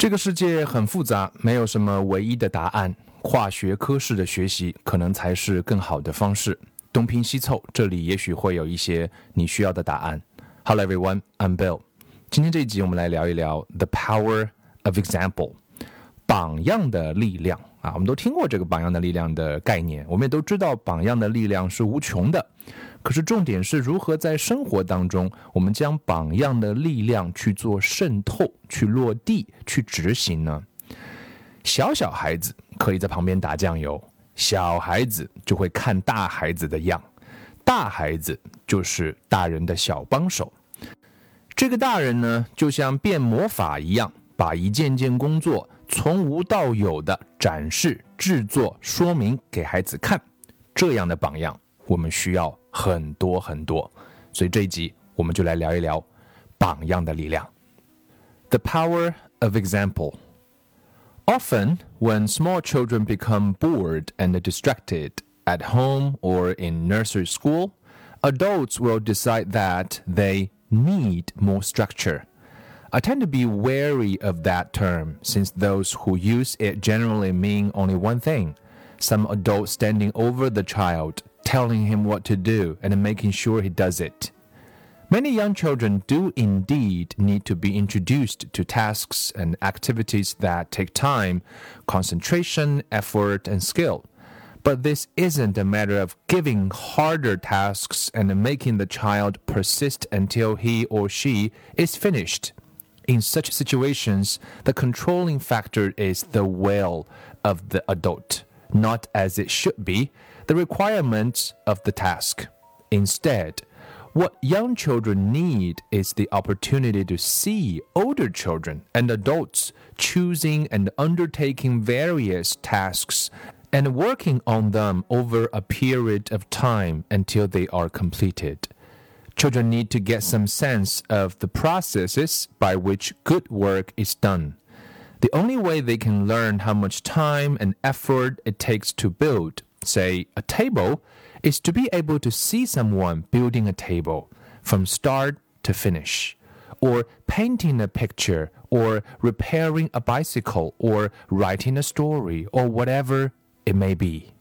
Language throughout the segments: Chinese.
这个世界很复杂，没有什么唯一的答案。跨学科式的学习可能才是更好的方式。东拼西凑，这里也许会有一些你需要的答案。Hello everyone, I'm Bill。今天这一集我们来聊一聊 The Power of Example，榜样的力量啊。我们都听过这个榜样的力量的概念，我们也都知道榜样的力量是无穷的。可是重点是如何在生活当中，我们将榜样的力量去做渗透、去落地、去执行呢？小小孩子可以在旁边打酱油，小孩子就会看大孩子的样，大孩子就是大人的小帮手。这个大人呢，就像变魔法一样，把一件件工作从无到有的展示、制作、说明给孩子看。这样的榜样，我们需要。很多很多，所以这一集我们就来聊一聊榜样的力量。The power of example. Often, when small children become bored and distracted at home or in nursery school, adults will decide that they need more structure. I tend to be wary of that term since those who use it generally mean only one thing some adult standing over the child telling him what to do and making sure he does it. Many young children do indeed need to be introduced to tasks and activities that take time, concentration, effort, and skill. But this isn't a matter of giving harder tasks and making the child persist until he or she is finished. In such situations, the controlling factor is the will of the adult, not as it should be, the requirements of the task. Instead, what young children need is the opportunity to see older children and adults choosing and undertaking various tasks and working on them over a period of time until they are completed. Children need to get some sense of the processes by which good work is done. The only way they can learn how much time and effort it takes to build say, a table, is to be able to see someone building a table from start to finish, or painting a picture, or repairing a bicycle, or writing a story, or whatever it may be.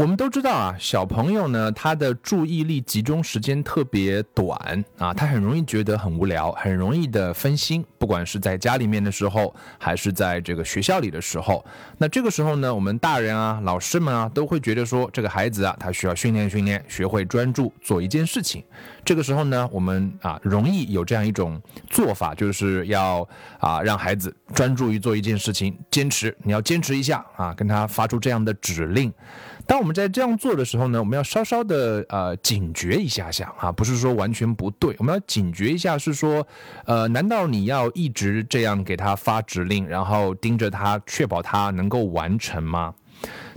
我们都知道啊，小朋友呢，他的注意力集中时间特别短啊，他很容易觉得很无聊，很容易的分心。不管是在家里面的时候，还是在这个学校里的时候，那这个时候呢，我们大人啊、老师们啊，都会觉得说，这个孩子啊，他需要训练训练，学会专注做一件事情。这个时候呢，我们啊，容易有这样一种做法，就是要啊，让孩子专注于做一件事情，坚持，你要坚持一下啊，跟他发出这样的指令。当我们在这样做的时候呢，我们要稍稍的呃警觉一下下哈，不是说完全不对，我们要警觉一下，是说，呃，难道你要一直这样给他发指令，然后盯着他，确保他能够完成吗？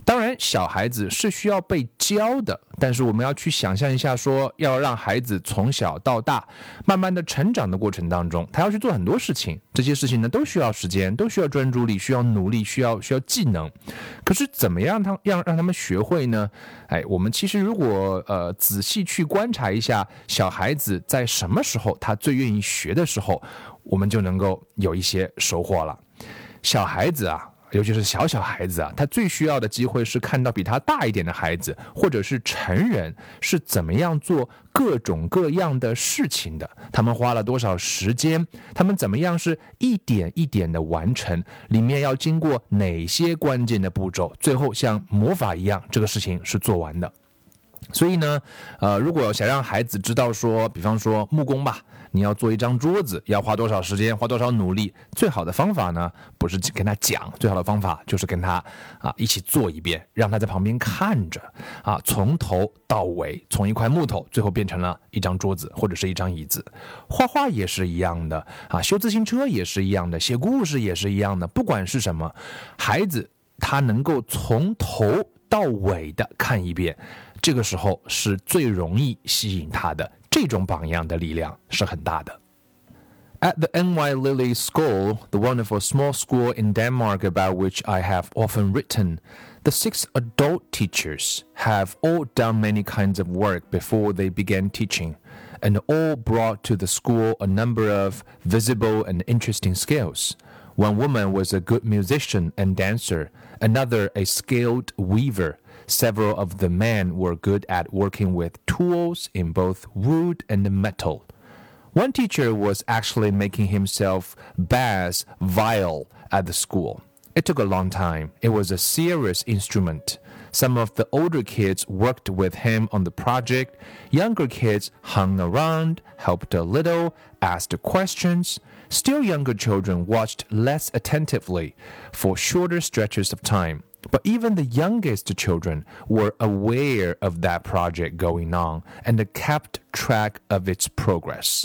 当然，小孩子是需要被教的，但是我们要去想象一下，说要让孩子从小到大，慢慢的成长的过程当中，他要去做很多事情，这些事情呢都需要时间，都需要专注力，需要努力，需要需要技能。可是怎么样他让让他们学会呢？哎，我们其实如果呃仔细去观察一下，小孩子在什么时候他最愿意学的时候，我们就能够有一些收获了。小孩子啊。尤其是小小孩子啊，他最需要的机会是看到比他大一点的孩子，或者是成人是怎么样做各种各样的事情的。他们花了多少时间？他们怎么样是一点一点的完成？里面要经过哪些关键的步骤？最后像魔法一样，这个事情是做完的。所以呢，呃，如果想让孩子知道说，比方说木工吧。你要做一张桌子，要花多少时间，花多少努力？最好的方法呢，不是跟他讲，最好的方法就是跟他啊一起做一遍，让他在旁边看着啊，从头到尾，从一块木头最后变成了一张桌子或者是一张椅子。画画也是一样的啊，修自行车也是一样的，写故事也是一样的。不管是什么，孩子他能够从头到尾的看一遍，这个时候是最容易吸引他的。这种榜样的力量是很大的。At the NY Lily School, the wonderful small school in Denmark about which I have often written, the six adult teachers have all done many kinds of work before they began teaching, and all brought to the school a number of visible and interesting skills. One woman was a good musician and dancer, another a skilled weaver. Several of the men were good at working with tools in both wood and metal. One teacher was actually making himself bass viol at the school. It took a long time. It was a serious instrument. Some of the older kids worked with him on the project. Younger kids hung around, helped a little, asked questions. Still younger children watched less attentively for shorter stretches of time. But even the youngest children were aware of that project going on and kept track of its progress.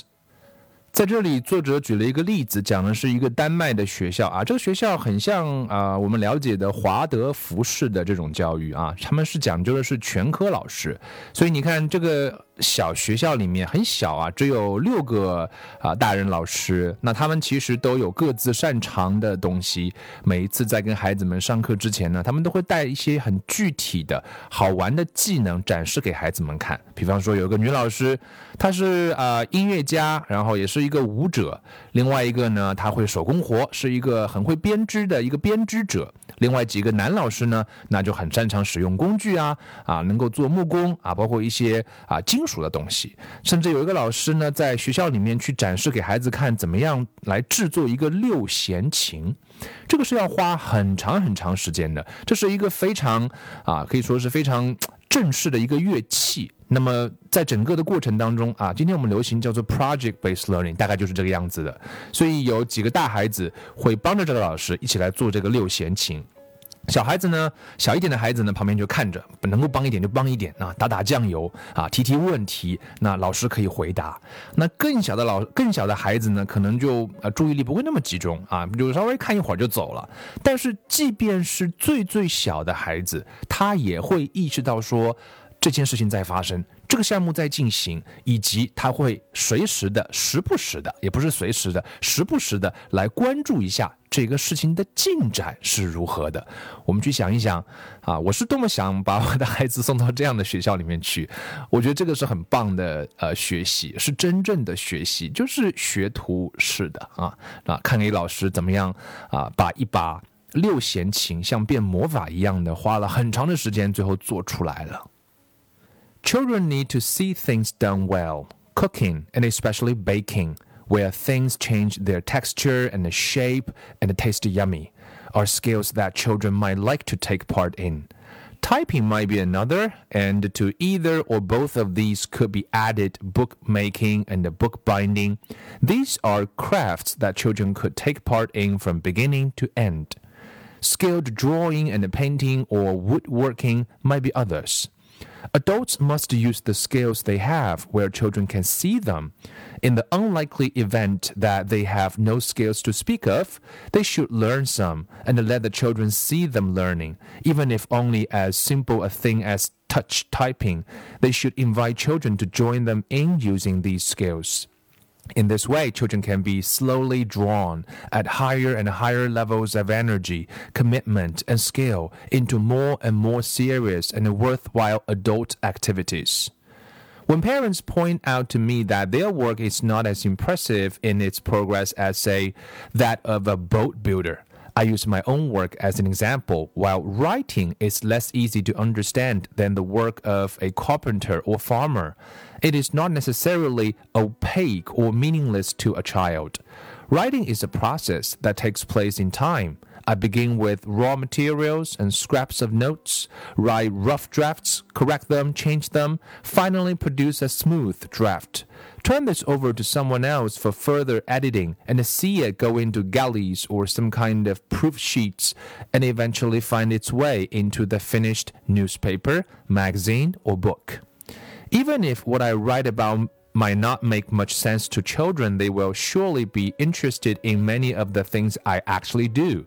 在这里，作者举了一个例子，讲的是一个丹麦的学校啊。这个学校很像啊，我们了解的华德福式的这种教育啊，他们是讲究的是全科老师，所以你看这个。 小学校里面很小啊，只有六个啊大人老师，那他们其实都有各自擅长的东西。每一次在跟孩子们上课之前呢，他们都会带一些很具体的好玩的技能展示给孩子们看。比方说，有个女老师，她是啊音乐家，然后也是一个舞者；另外一个呢，她会手工活，是一个很会编织的一个编织者。另外几个男老师呢，那就很擅长使用工具啊，啊，能够做木工啊，包括一些啊金熟的东西。甚至有一个老师呢，在学校里面去展示给孩子看，怎么样来制作一个六弦琴。这个是要花很长很长时间的，这是一个非常啊，可以说是非常正式的一个乐器。那么在整个的过程当中啊，今天我们流行叫做 project-based learning，大概就是这个样子的。所以有几个大孩子会帮着这个老师一起来做这个六弦琴。小孩子呢，小一点的孩子呢，旁边就看着，能够帮一点就帮一点啊，打打酱油啊，提提问题，那老师可以回答。那更小的老更小的孩子呢，可能就呃注意力不会那么集中啊，就稍微看一会儿就走了。但是即便是最最小的孩子，他也会意识到说。这件事情在发生，这个项目在进行，以及他会随时的、时不时的，也不是随时的、时不时的来关注一下这个事情的进展是如何的。我们去想一想，啊，我是多么想把我的孩子送到这样的学校里面去。我觉得这个是很棒的，呃，学习是真正的学习，就是学徒式的啊啊，看给老师怎么样啊，把一把六弦琴像变魔法一样的，花了很长的时间，最后做出来了。Children need to see things done well, cooking and especially baking, where things change their texture and shape and taste yummy, are skills that children might like to take part in. Typing might be another, and to either or both of these could be added bookmaking and bookbinding. These are crafts that children could take part in from beginning to end. Skilled drawing and painting or woodworking might be others. Adults must use the skills they have where children can see them. In the unlikely event that they have no skills to speak of, they should learn some and let the children see them learning, even if only as simple a thing as touch typing. They should invite children to join them in using these skills. In this way, children can be slowly drawn at higher and higher levels of energy, commitment, and skill into more and more serious and worthwhile adult activities. When parents point out to me that their work is not as impressive in its progress as, say, that of a boat builder, I use my own work as an example, while writing is less easy to understand than the work of a carpenter or farmer. It is not necessarily opaque or meaningless to a child. Writing is a process that takes place in time. I begin with raw materials and scraps of notes, write rough drafts, correct them, change them, finally produce a smooth draft turn this over to someone else for further editing and see it go into galleys or some kind of proof sheets and eventually find its way into the finished newspaper, magazine, or book. Even if what I write about might not make much sense to children, they will surely be interested in many of the things I actually do.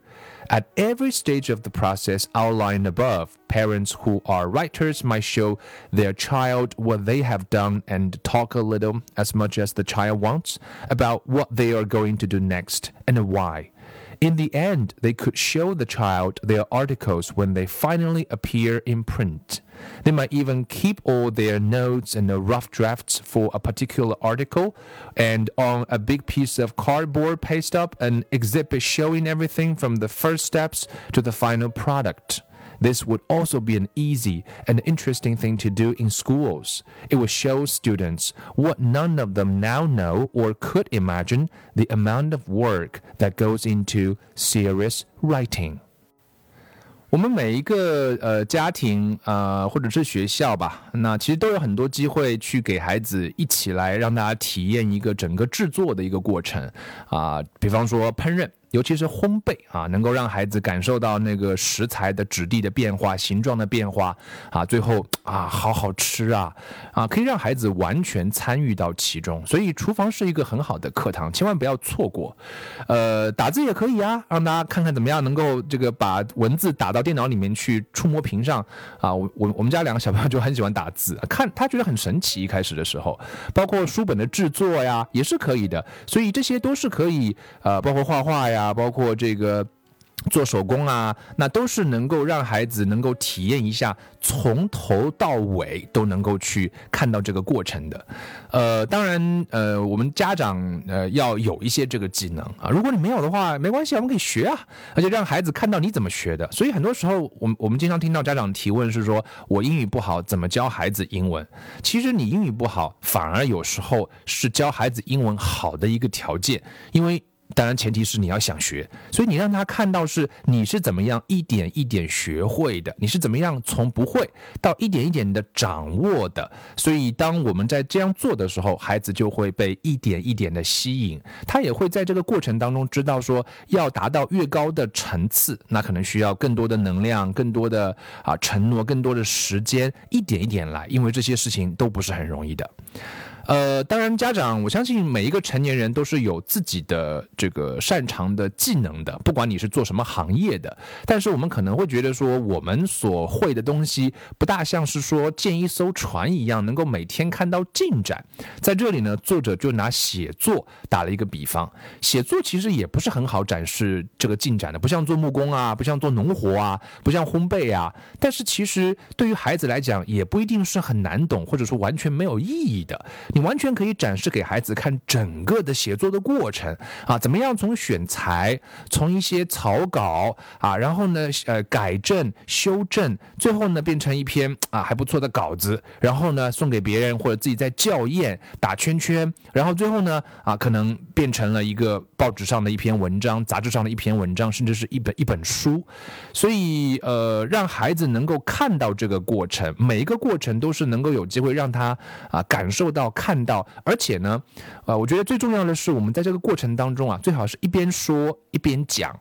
At every stage of the process outlined above, parents who are writers might show their child what they have done and talk a little, as much as the child wants, about what they are going to do next and why. In the end, they could show the child their articles when they finally appear in print. They might even keep all their notes and rough drafts for a particular article and on a big piece of cardboard paste up an exhibit showing everything from the first steps to the final product. This would also be an easy and interesting thing to do in schools. It would show students what none of them now know or could imagine the amount of work that goes into serious writing. 我们每一个呃家庭啊，或者是学校吧，那其实都有很多机会去给孩子一起来让大家体验一个整个制作的一个过程啊，比方说烹饪。尤其是烘焙啊，能够让孩子感受到那个食材的质地的变化、形状的变化啊，最后啊，好好吃啊啊，可以让孩子完全参与到其中。所以厨房是一个很好的课堂，千万不要错过。呃，打字也可以啊，让大家看看怎么样能够这个把文字打到电脑里面去，触摸屏上啊。我我我们家两个小朋友就很喜欢打字，看他觉得很神奇。一开始的时候，包括书本的制作呀，也是可以的。所以这些都是可以呃，包括画画呀。啊，包括这个做手工啊，那都是能够让孩子能够体验一下，从头到尾都能够去看到这个过程的。呃，当然，呃，我们家长呃要有一些这个技能啊。如果你没有的话，没关系，我们可以学啊，而且让孩子看到你怎么学的。所以很多时候，我们我们经常听到家长提问是说，我英语不好，怎么教孩子英文？其实你英语不好，反而有时候是教孩子英文好的一个条件，因为。当然，前提是你要想学，所以你让他看到是你是怎么样一点一点学会的，你是怎么样从不会到一点一点的掌握的。所以，当我们在这样做的时候，孩子就会被一点一点的吸引，他也会在这个过程当中知道说，要达到越高的层次，那可能需要更多的能量、更多的啊承诺、更多的时间，一点一点来，因为这些事情都不是很容易的。呃，当然，家长，我相信每一个成年人都是有自己的这个擅长的技能的，不管你是做什么行业的。但是我们可能会觉得说，我们所会的东西不大像是说建一艘船一样，能够每天看到进展。在这里呢，作者就拿写作打了一个比方，写作其实也不是很好展示这个进展的，不像做木工啊，不像做农活啊，不像烘焙啊。但是其实对于孩子来讲，也不一定是很难懂，或者说完全没有意义的。你完全可以展示给孩子看整个的写作的过程啊，怎么样从选材，从一些草稿啊，然后呢，呃，改正、修正，最后呢，变成一篇啊还不错的稿子，然后呢，送给别人或者自己在校验、打圈圈，然后最后呢，啊，可能变成了一个报纸上的一篇文章、杂志上的一篇文章，甚至是一本一本书。所以，呃，让孩子能够看到这个过程，每一个过程都是能够有机会让他啊感受到。看到，而且呢，呃，我觉得最重要的是，我们在这个过程当中啊，最好是一边说一边讲。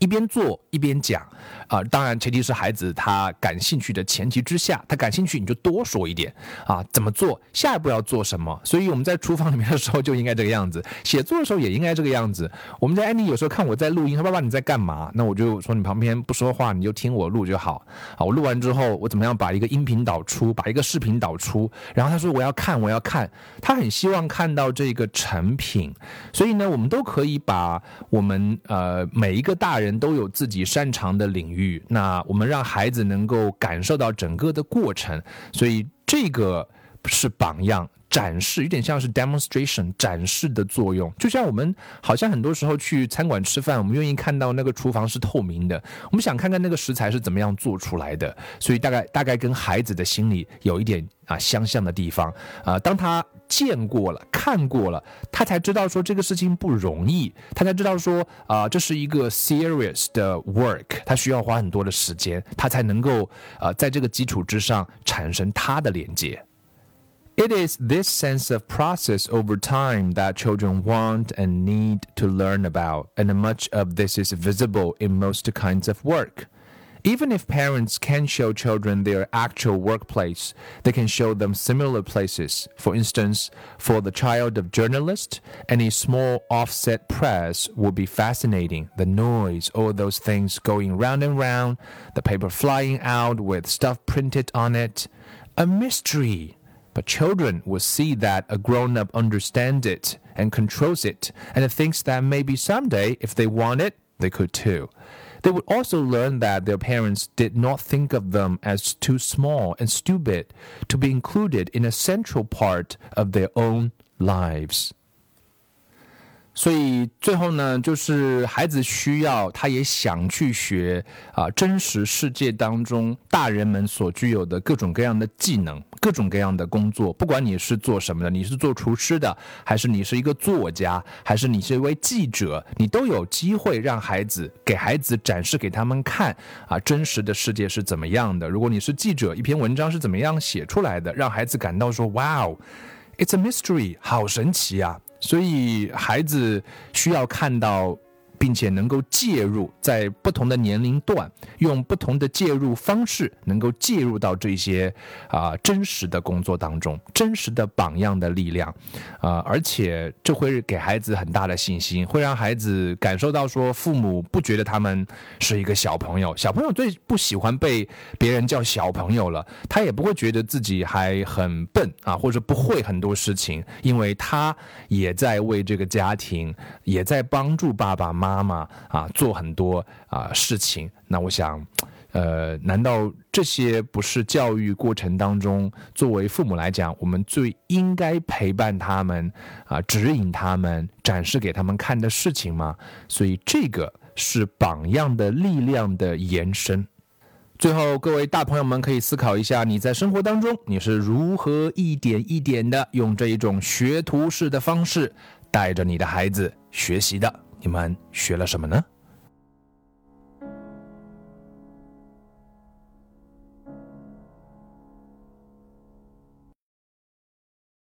一边做一边讲，啊，当然前提是孩子他感兴趣的前提之下，他感兴趣你就多说一点啊，怎么做，下一步要做什么。所以我们在厨房里面的时候就应该这个样子，写作的时候也应该这个样子。我们在安妮有时候看我在录音，说爸爸你在干嘛？那我就说你旁边不说话，你就听我录就好。啊，我录完之后我怎么样把一个音频导出，把一个视频导出，然后他说我要看我要看，他很希望看到这个成品。所以呢，我们都可以把我们呃每一个大人。人都有自己擅长的领域，那我们让孩子能够感受到整个的过程，所以这个是榜样展示，有点像是 demonstration 展示的作用。就像我们好像很多时候去餐馆吃饭，我们愿意看到那个厨房是透明的，我们想看看那个食材是怎么样做出来的，所以大概大概跟孩子的心里有一点啊相像的地方啊，当他。见过了，看过了，他才知道说这个事情不容易，他才知道说啊，这是一个 serious 的 work，他需要花很多的时间，他才能够呃在这个基础之上产生他的连接。It is this sense of process over time that children want and need to learn about, and much of this is visible in most kinds of work. Even if parents can show children their actual workplace, they can show them similar places. For instance, for the child of journalist, any small offset press would be fascinating. The noise, all those things going round and round, the paper flying out with stuff printed on it. A mystery. But children will see that a grown up understands it and controls it and thinks that maybe someday, if they want it, they could too. They would also learn that their parents did not think of them as too small and stupid to be included in a central part of their own lives. 所以最后呢，就是孩子需要，他也想去学啊，真实世界当中大人们所具有的各种各样的技能，各种各样的工作。不管你是做什么的，你是做厨师的，还是你是一个作家，还是你是一位记者，你都有机会让孩子给孩子展示给他们看啊，真实的世界是怎么样的。如果你是记者，一篇文章是怎么样写出来的，让孩子感到说，Wow，it's a mystery，好神奇啊！所以，孩子需要看到。并且能够介入在不同的年龄段，用不同的介入方式，能够介入到这些啊真实的工作当中，真实的榜样的力量，啊，而且这会给孩子很大的信心，会让孩子感受到说，父母不觉得他们是一个小朋友，小朋友最不喜欢被别人叫小朋友了，他也不会觉得自己还很笨啊，或者不会很多事情，因为他也在为这个家庭，也在帮助爸爸妈妈。妈妈啊，做很多啊事情。那我想，呃，难道这些不是教育过程当中，作为父母来讲，我们最应该陪伴他们啊，指引他们，展示给他们看的事情吗？所以，这个是榜样的力量的延伸。最后，各位大朋友们可以思考一下，你在生活当中你是如何一点一点的用这一种学徒式的方式带着你的孩子学习的。你们学了什么呢？